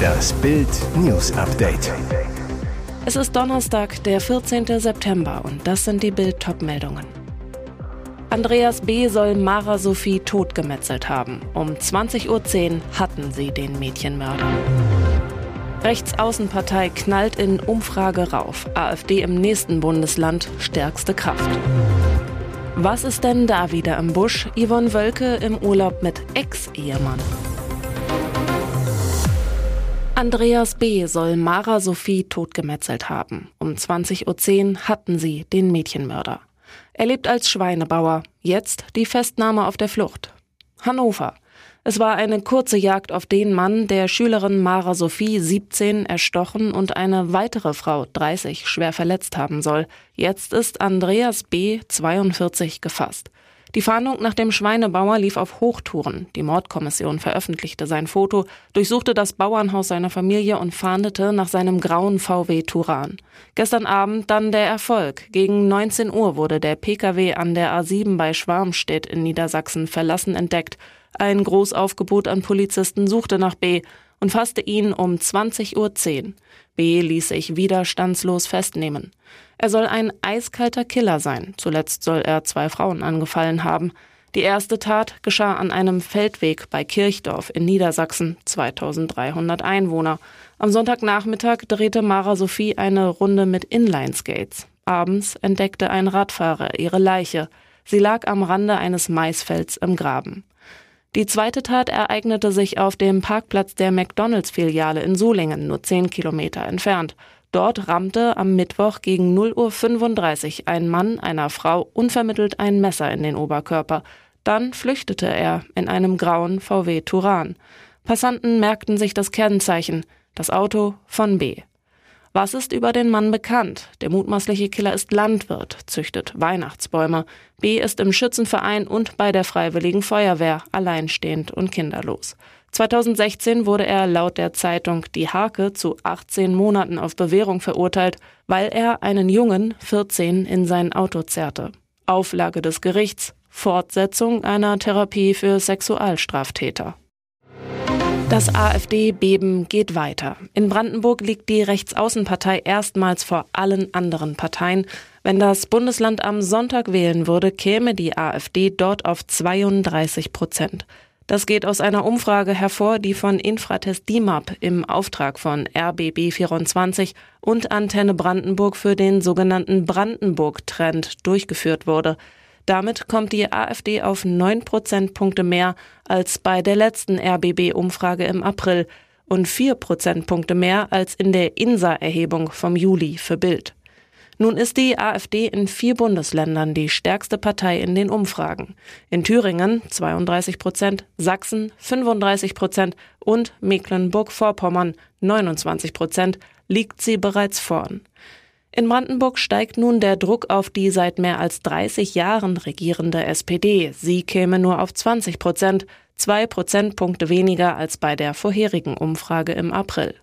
Das Bild News Update. Es ist Donnerstag, der 14. September und das sind die Bild meldungen Andreas B. soll Mara Sophie totgemetzelt haben. Um 20.10 Uhr hatten sie den Mädchenmörder. Rechtsaußenpartei knallt in Umfrage rauf. AfD im nächsten Bundesland stärkste Kraft. Was ist denn da wieder im Busch? Yvonne Wölke im Urlaub mit Ex-Ehemann. Andreas B. soll Mara Sophie totgemetzelt haben. Um 20.10 Uhr hatten sie den Mädchenmörder. Er lebt als Schweinebauer. Jetzt die Festnahme auf der Flucht. Hannover. Es war eine kurze Jagd auf den Mann, der Schülerin Mara Sophie 17 erstochen und eine weitere Frau 30 schwer verletzt haben soll. Jetzt ist Andreas B 42 gefasst. Die Fahndung nach dem Schweinebauer lief auf Hochtouren. Die Mordkommission veröffentlichte sein Foto, durchsuchte das Bauernhaus seiner Familie und fahndete nach seinem grauen VW Turan. Gestern Abend dann der Erfolg. Gegen 19 Uhr wurde der Pkw an der A7 bei Schwarmstedt in Niedersachsen verlassen entdeckt. Ein Großaufgebot an Polizisten suchte nach B und fasste ihn um 20.10 Uhr. B ließ sich widerstandslos festnehmen. Er soll ein eiskalter Killer sein. Zuletzt soll er zwei Frauen angefallen haben. Die erste Tat geschah an einem Feldweg bei Kirchdorf in Niedersachsen, 2300 Einwohner. Am Sonntagnachmittag drehte Mara Sophie eine Runde mit Inlineskates. Abends entdeckte ein Radfahrer ihre Leiche. Sie lag am Rande eines Maisfelds im Graben. Die zweite Tat ereignete sich auf dem Parkplatz der McDonalds-Filiale in Solingen, nur zehn Kilometer entfernt. Dort rammte am Mittwoch gegen 0.35 Uhr ein Mann einer Frau unvermittelt ein Messer in den Oberkörper. Dann flüchtete er in einem grauen VW Turan. Passanten merkten sich das Kennzeichen, das Auto von B. Was ist über den Mann bekannt? Der mutmaßliche Killer ist Landwirt, züchtet Weihnachtsbäume. B ist im Schützenverein und bei der Freiwilligen Feuerwehr alleinstehend und kinderlos. 2016 wurde er laut der Zeitung Die Hake zu 18 Monaten auf Bewährung verurteilt, weil er einen Jungen, 14, in sein Auto zerrte. Auflage des Gerichts, Fortsetzung einer Therapie für Sexualstraftäter. Das AfD-Beben geht weiter. In Brandenburg liegt die Rechtsaußenpartei erstmals vor allen anderen Parteien. Wenn das Bundesland am Sonntag wählen würde, käme die AfD dort auf 32 Prozent. Das geht aus einer Umfrage hervor, die von Infratest DIMAP im Auftrag von RBB24 und Antenne Brandenburg für den sogenannten Brandenburg-Trend durchgeführt wurde. Damit kommt die AfD auf neun Prozentpunkte mehr als bei der letzten RBB-Umfrage im April und vier Prozentpunkte mehr als in der INSA-Erhebung vom Juli für Bild. Nun ist die AfD in vier Bundesländern die stärkste Partei in den Umfragen. In Thüringen 32 Prozent, Sachsen 35 Prozent und Mecklenburg-Vorpommern 29 Prozent liegt sie bereits vorn. In Brandenburg steigt nun der Druck auf die seit mehr als 30 Jahren regierende SPD. Sie käme nur auf 20 Prozent, zwei Prozentpunkte weniger als bei der vorherigen Umfrage im April.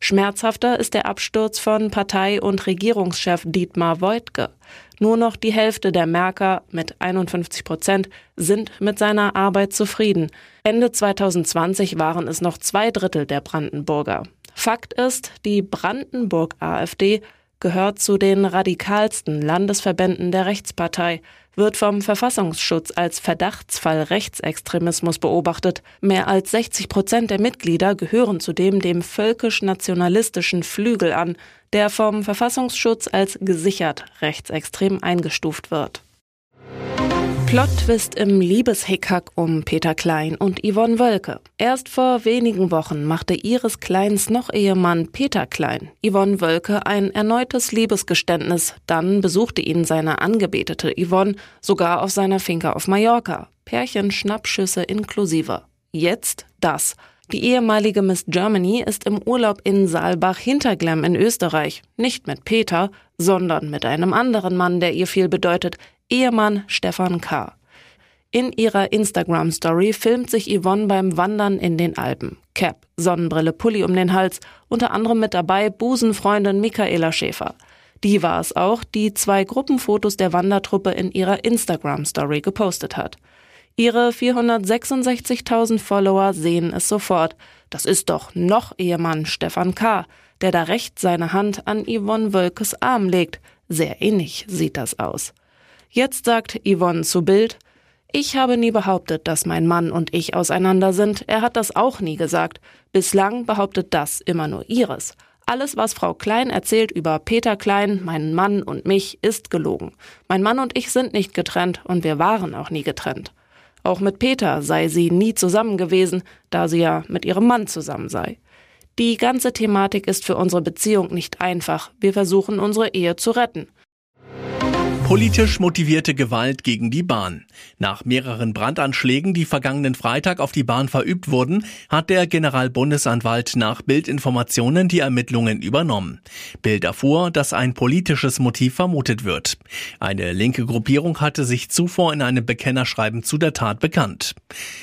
Schmerzhafter ist der Absturz von Partei- und Regierungschef Dietmar Woidke. Nur noch die Hälfte der Merker mit 51 Prozent sind mit seiner Arbeit zufrieden. Ende 2020 waren es noch zwei Drittel der Brandenburger. Fakt ist, die Brandenburg AfD gehört zu den radikalsten Landesverbänden der Rechtspartei, wird vom Verfassungsschutz als Verdachtsfall Rechtsextremismus beobachtet. Mehr als 60 Prozent der Mitglieder gehören zudem dem völkisch-nationalistischen Flügel an, der vom Verfassungsschutz als gesichert rechtsextrem eingestuft wird. Plot-Twist im Liebeshickhack um Peter Klein und Yvonne Wölke. Erst vor wenigen Wochen machte ihres Kleins noch Ehemann Peter Klein Yvonne Wölke ein erneutes Liebesgeständnis. Dann besuchte ihn seine angebetete Yvonne sogar auf seiner Finca auf Mallorca. Pärchen Schnappschüsse inklusive. Jetzt das. Die ehemalige Miss Germany ist im Urlaub in Saalbach Hinterglemm in Österreich. Nicht mit Peter, sondern mit einem anderen Mann, der ihr viel bedeutet, Ehemann Stefan K. In ihrer Instagram-Story filmt sich Yvonne beim Wandern in den Alpen. Cap, Sonnenbrille, Pulli um den Hals, unter anderem mit dabei Busenfreundin Michaela Schäfer. Die war es auch, die zwei Gruppenfotos der Wandertruppe in ihrer Instagram-Story gepostet hat. Ihre 466.000 Follower sehen es sofort. Das ist doch noch Ehemann Stefan K., der da rechts seine Hand an Yvonne Wölkes Arm legt. Sehr ähnlich sieht das aus. Jetzt sagt Yvonne zu Bild, ich habe nie behauptet, dass mein Mann und ich auseinander sind. Er hat das auch nie gesagt. Bislang behauptet das immer nur Iris. Alles, was Frau Klein erzählt über Peter Klein, meinen Mann und mich, ist gelogen. Mein Mann und ich sind nicht getrennt und wir waren auch nie getrennt. Auch mit Peter sei sie nie zusammen gewesen, da sie ja mit ihrem Mann zusammen sei. Die ganze Thematik ist für unsere Beziehung nicht einfach. Wir versuchen unsere Ehe zu retten. Politisch motivierte Gewalt gegen die Bahn. Nach mehreren Brandanschlägen, die vergangenen Freitag auf die Bahn verübt wurden, hat der Generalbundesanwalt nach Bildinformationen die Ermittlungen übernommen. Bild erfuhr, dass ein politisches Motiv vermutet wird. Eine linke Gruppierung hatte sich zuvor in einem Bekennerschreiben zu der Tat bekannt.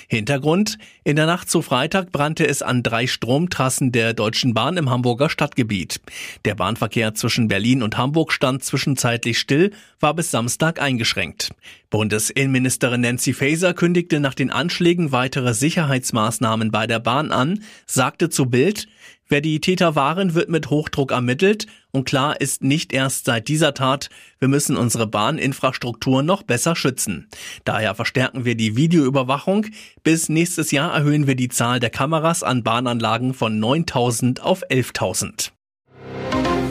Hintergrund? In der Nacht zu Freitag brannte es an drei Stromtrassen der Deutschen Bahn im Hamburger Stadtgebiet. Der Bahnverkehr zwischen Berlin und Hamburg stand zwischenzeitlich still, war war bis Samstag eingeschränkt. Bundesinnenministerin Nancy Faeser kündigte nach den Anschlägen weitere Sicherheitsmaßnahmen bei der Bahn an, sagte zu Bild, wer die Täter waren, wird mit Hochdruck ermittelt und klar ist nicht erst seit dieser Tat, wir müssen unsere Bahninfrastruktur noch besser schützen. Daher verstärken wir die Videoüberwachung. Bis nächstes Jahr erhöhen wir die Zahl der Kameras an Bahnanlagen von 9000 auf 11.000.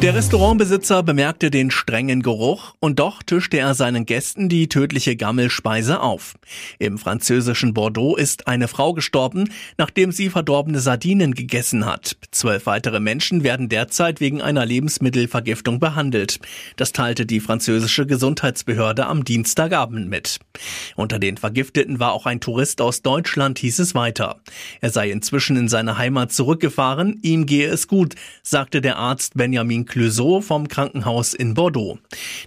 Der Restaurantbesitzer bemerkte den strengen Geruch und doch tischte er seinen Gästen die tödliche Gammelspeise auf. Im französischen Bordeaux ist eine Frau gestorben, nachdem sie verdorbene Sardinen gegessen hat. Zwölf weitere Menschen werden derzeit wegen einer Lebensmittelvergiftung behandelt. Das teilte die französische Gesundheitsbehörde am Dienstagabend mit. Unter den Vergifteten war auch ein Tourist aus Deutschland, hieß es weiter. Er sei inzwischen in seine Heimat zurückgefahren, ihm gehe es gut, sagte der Arzt Benjamin Clouseau vom Krankenhaus in Bordeaux.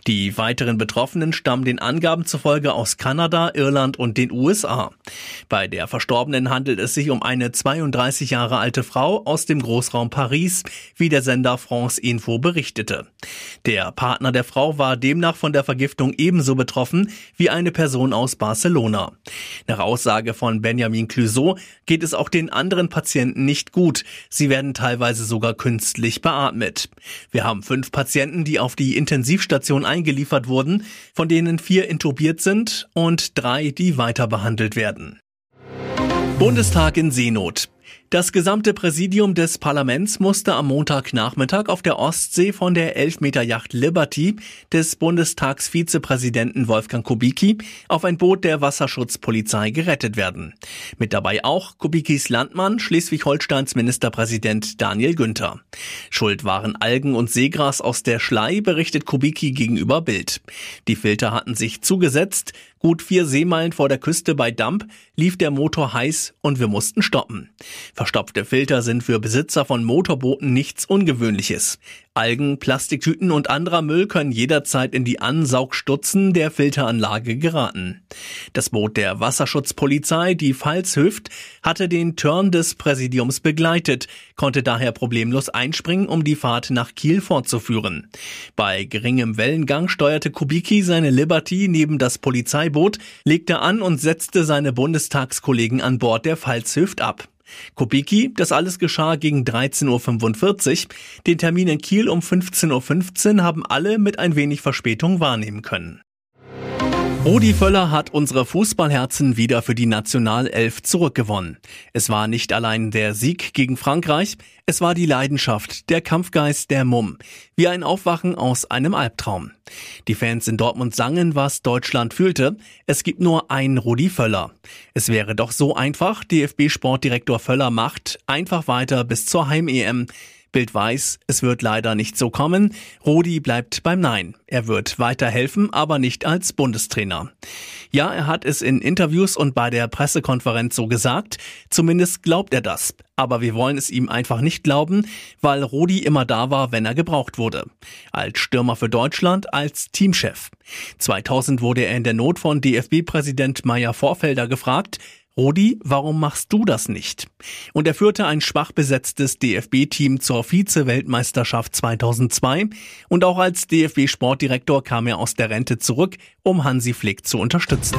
Die weiteren Betroffenen stammen den Angaben zufolge aus Kanada, Irland und den USA. Bei der Verstorbenen handelt es sich um eine 32 Jahre alte Frau aus dem Großraum Paris, wie der Sender France Info berichtete. Der Partner der Frau war demnach von der Vergiftung ebenso betroffen wie eine Person aus Barcelona. Nach Aussage von Benjamin Clouseau geht es auch den anderen Patienten nicht gut. Sie werden teilweise sogar künstlich beatmet. Wir haben fünf Patienten, die auf die Intensivstation eingeliefert wurden, von denen vier intubiert sind und drei, die weiter behandelt werden. Bundestag in Seenot. Das gesamte Präsidium des Parlaments musste am Montagnachmittag auf der Ostsee von der Elfmeterjacht Liberty des Bundestagsvizepräsidenten Wolfgang Kubicki auf ein Boot der Wasserschutzpolizei gerettet werden. Mit dabei auch Kubikis Landmann, Schleswig-Holsteins Ministerpräsident Daniel Günther. Schuld waren Algen und Seegras aus der Schlei, berichtet Kubicki gegenüber Bild. Die Filter hatten sich zugesetzt, Gut vier Seemeilen vor der Küste bei Damp lief der Motor heiß und wir mussten stoppen. Verstopfte Filter sind für Besitzer von Motorbooten nichts Ungewöhnliches. Algen, Plastiktüten und anderer Müll können jederzeit in die Ansaugstutzen der Filteranlage geraten. Das Boot der Wasserschutzpolizei, die Pfalz Hüft, hatte den Turn des Präsidiums begleitet, konnte daher problemlos einspringen, um die Fahrt nach Kiel fortzuführen. Bei geringem Wellengang steuerte Kubicki seine Liberty neben das Polizeiboot, legte an und setzte seine Bundestagskollegen an Bord der Pfalz Hüft ab. Kubicki, das alles geschah gegen 13.45 Uhr. Den Termin in Kiel um 15.15 Uhr haben alle mit ein wenig Verspätung wahrnehmen können. Rudi Völler hat unsere Fußballherzen wieder für die Nationalelf zurückgewonnen. Es war nicht allein der Sieg gegen Frankreich, es war die Leidenschaft, der Kampfgeist der Mumm, wie ein Aufwachen aus einem Albtraum. Die Fans in Dortmund sangen, was Deutschland fühlte. Es gibt nur einen Rudi Völler. Es wäre doch so einfach, DFB-Sportdirektor Völler macht einfach weiter bis zur Heim-EM. Bild weiß, es wird leider nicht so kommen. Rudi bleibt beim Nein. Er wird weiter helfen, aber nicht als Bundestrainer. Ja, er hat es in Interviews und bei der Pressekonferenz so gesagt. Zumindest glaubt er das. Aber wir wollen es ihm einfach nicht glauben, weil Rudi immer da war, wenn er gebraucht wurde. Als Stürmer für Deutschland, als Teamchef. 2000 wurde er in der Not von DFB-Präsident Meyer Vorfelder gefragt, Rudi, warum machst du das nicht? Und er führte ein schwach besetztes DFB-Team zur Vize-Weltmeisterschaft 2002 und auch als DFB-Sportdirektor kam er aus der Rente zurück, um Hansi Flick zu unterstützen.